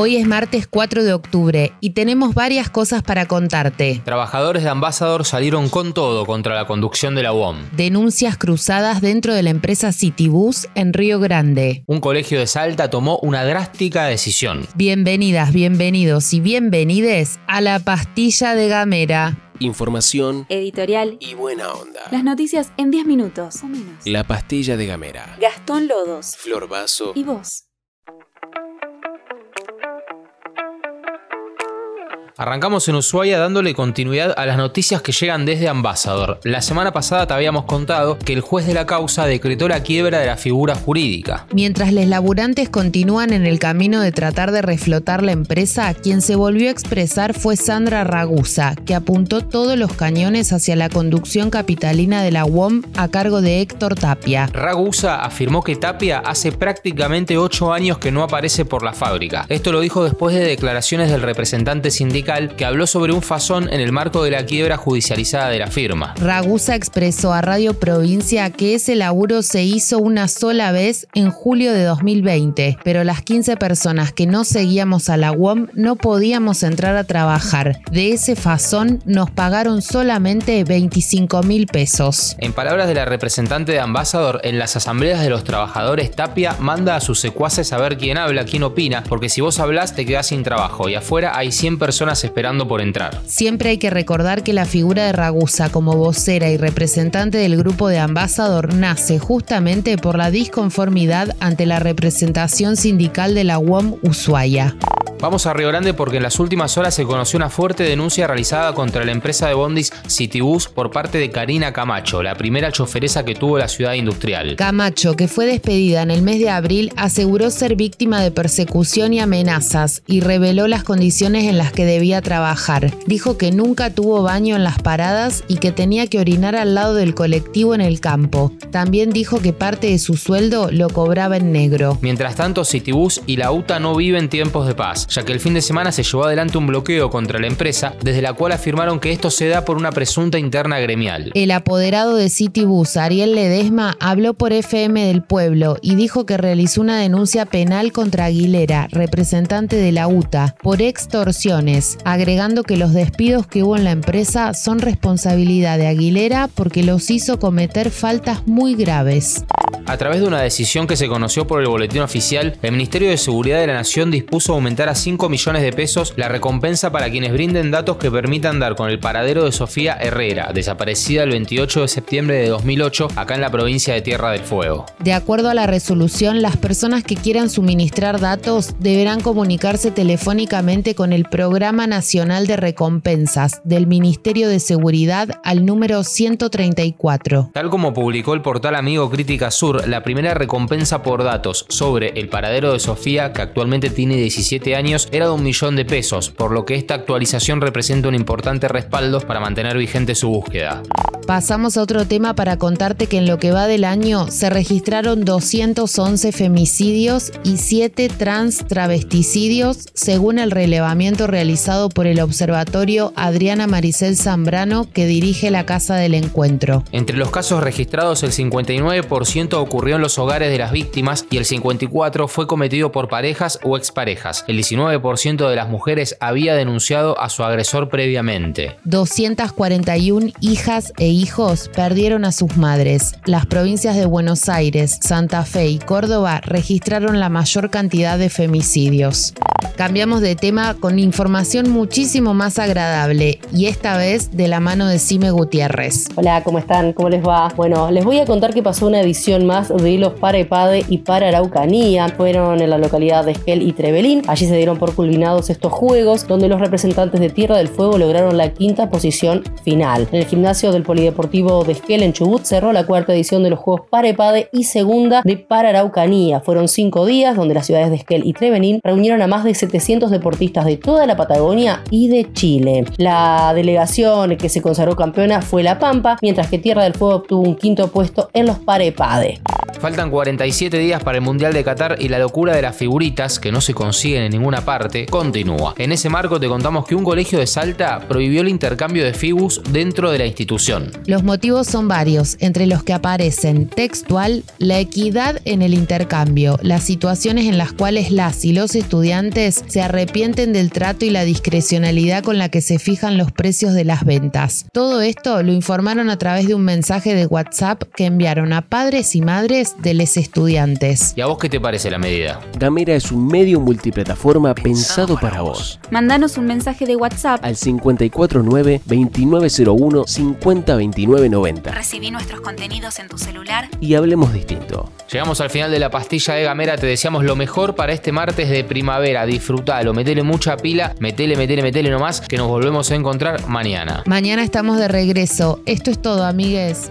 Hoy es martes 4 de octubre y tenemos varias cosas para contarte. Trabajadores de Ambassador salieron con todo contra la conducción de la UOM. Denuncias cruzadas dentro de la empresa Citibus en Río Grande. Un colegio de Salta tomó una drástica decisión. Bienvenidas, bienvenidos y bienvenides a la pastilla de Gamera. Información Editorial. y buena onda. Las noticias en 10 minutos o menos. La pastilla de Gamera. Gastón Lodos. Flor Vaso. ¿Y vos? Arrancamos en Ushuaia dándole continuidad a las noticias que llegan desde Ambassador. La semana pasada te habíamos contado que el juez de la causa decretó la quiebra de la figura jurídica. Mientras los laburantes continúan en el camino de tratar de reflotar la empresa, quien se volvió a expresar fue Sandra Ragusa, que apuntó todos los cañones hacia la conducción capitalina de la UOM a cargo de Héctor Tapia. Ragusa afirmó que Tapia hace prácticamente 8 años que no aparece por la fábrica. Esto lo dijo después de declaraciones del representante sindical que habló sobre un fasón en el marco de la quiebra judicializada de la firma. Ragusa expresó a Radio Provincia que ese laburo se hizo una sola vez en julio de 2020, pero las 15 personas que no seguíamos a la UOM no podíamos entrar a trabajar. De ese fasón nos pagaron solamente 25 mil pesos. En palabras de la representante de Ambassador, en las asambleas de los trabajadores, Tapia manda a sus secuaces a ver quién habla, quién opina, porque si vos hablas te quedás sin trabajo y afuera hay 100 personas esperando por entrar. Siempre hay que recordar que la figura de Ragusa como vocera y representante del grupo de Ambassador nace justamente por la disconformidad ante la representación sindical de la UOM Ushuaia. Vamos a Río Grande porque en las últimas horas se conoció una fuerte denuncia realizada contra la empresa de bondis Citibus por parte de Karina Camacho, la primera choferesa que tuvo la ciudad industrial. Camacho, que fue despedida en el mes de abril, aseguró ser víctima de persecución y amenazas y reveló las condiciones en las que debía trabajar. Dijo que nunca tuvo baño en las paradas y que tenía que orinar al lado del colectivo en el campo. También dijo que parte de su sueldo lo cobraba en negro. Mientras tanto, Citibus y la UTA no viven tiempos de paz, ya que el fin de semana se llevó adelante un bloqueo contra la empresa, desde la cual afirmaron que esto se da por una presunta interna gremial. El apoderado de Citibus, Ariel Ledesma, habló por FM del Pueblo y dijo que realizó una denuncia penal contra Aguilera, representante de la UTA, por extorsiones, agregando que los despidos que hubo en la empresa son responsabilidad de Aguilera porque los hizo cometer faltas muy graves. A través de una decisión que se conoció por el boletín oficial, el Ministerio de Seguridad de la Nación dispuso aumentar a 5 millones de pesos la recompensa para quienes brinden datos que permitan dar con el paradero de Sofía Herrera, desaparecida el 28 de septiembre de 2008 acá en la provincia de Tierra del Fuego. De acuerdo a la resolución, las personas que quieran suministrar datos deberán comunicarse telefónicamente con el Programa Nacional de Recompensas del Ministerio de Seguridad al número 134. Tal como publicó el portal Amigo Crítica Sur, la primera recompensa por datos sobre el paradero de Sofía, que actualmente tiene 17 años, era de un millón de pesos, por lo que esta actualización representa un importante respaldo para mantener vigente su búsqueda. Pasamos a otro tema para contarte que en lo que va del año se registraron 211 femicidios y 7 trans travesticidios según el relevamiento realizado por el observatorio Adriana Maricel Zambrano que dirige la Casa del Encuentro. Entre los casos registrados, el 59% ocurrió en los hogares de las víctimas y el 54% fue cometido por parejas o exparejas. El 19% de las mujeres había denunciado a su agresor previamente. 241 hijas e hijos perdieron a sus madres. Las provincias de Buenos Aires, Santa Fe y Córdoba registraron la mayor cantidad de femicidios. Cambiamos de tema con información muchísimo más agradable y esta vez de la mano de Cime Gutiérrez. Hola, ¿cómo están? ¿Cómo les va? Bueno, les voy a contar que pasó una edición más de los Para Epade y para Araucanía. Fueron en la localidad de Esquel y Trevelín. Allí se dieron por culminados estos juegos, donde los representantes de Tierra del Fuego lograron la quinta posición final. En el gimnasio del Polideportivo de Esquel en Chubut cerró la cuarta edición de los Juegos Para Epade y segunda de Para Araucanía. Fueron cinco días donde las ciudades de Esquel y Trevelín reunieron a más de 700 deportistas de toda la Patagonia y de Chile. La delegación que se consagró campeona fue La Pampa, mientras que Tierra del Fuego obtuvo un quinto puesto en los Parepade. Faltan 47 días para el Mundial de Qatar y la locura de las figuritas, que no se consiguen en ninguna parte, continúa. En ese marco te contamos que un colegio de Salta prohibió el intercambio de FIBUS dentro de la institución. Los motivos son varios, entre los que aparecen textual, la equidad en el intercambio, las situaciones en las cuales las y los estudiantes se arrepienten del trato y la discrecionalidad con la que se fijan los precios de las ventas. Todo esto lo informaron a través de un mensaje de WhatsApp que enviaron a padres y madres de los estudiantes. ¿Y a vos qué te parece la medida? Gamera es un medio multiplataforma pensado para vos. Mandanos un mensaje de WhatsApp. Al 549-2901-502990 Recibí nuestros contenidos en tu celular. y hablemos distinto. Llegamos al final de la pastilla de Gamera, te deseamos lo mejor para este martes de primavera. Disfrutalo, metele mucha pila, metele, metele, metele nomás, que nos volvemos a encontrar mañana. Mañana estamos de regreso. Esto es todo, amigues.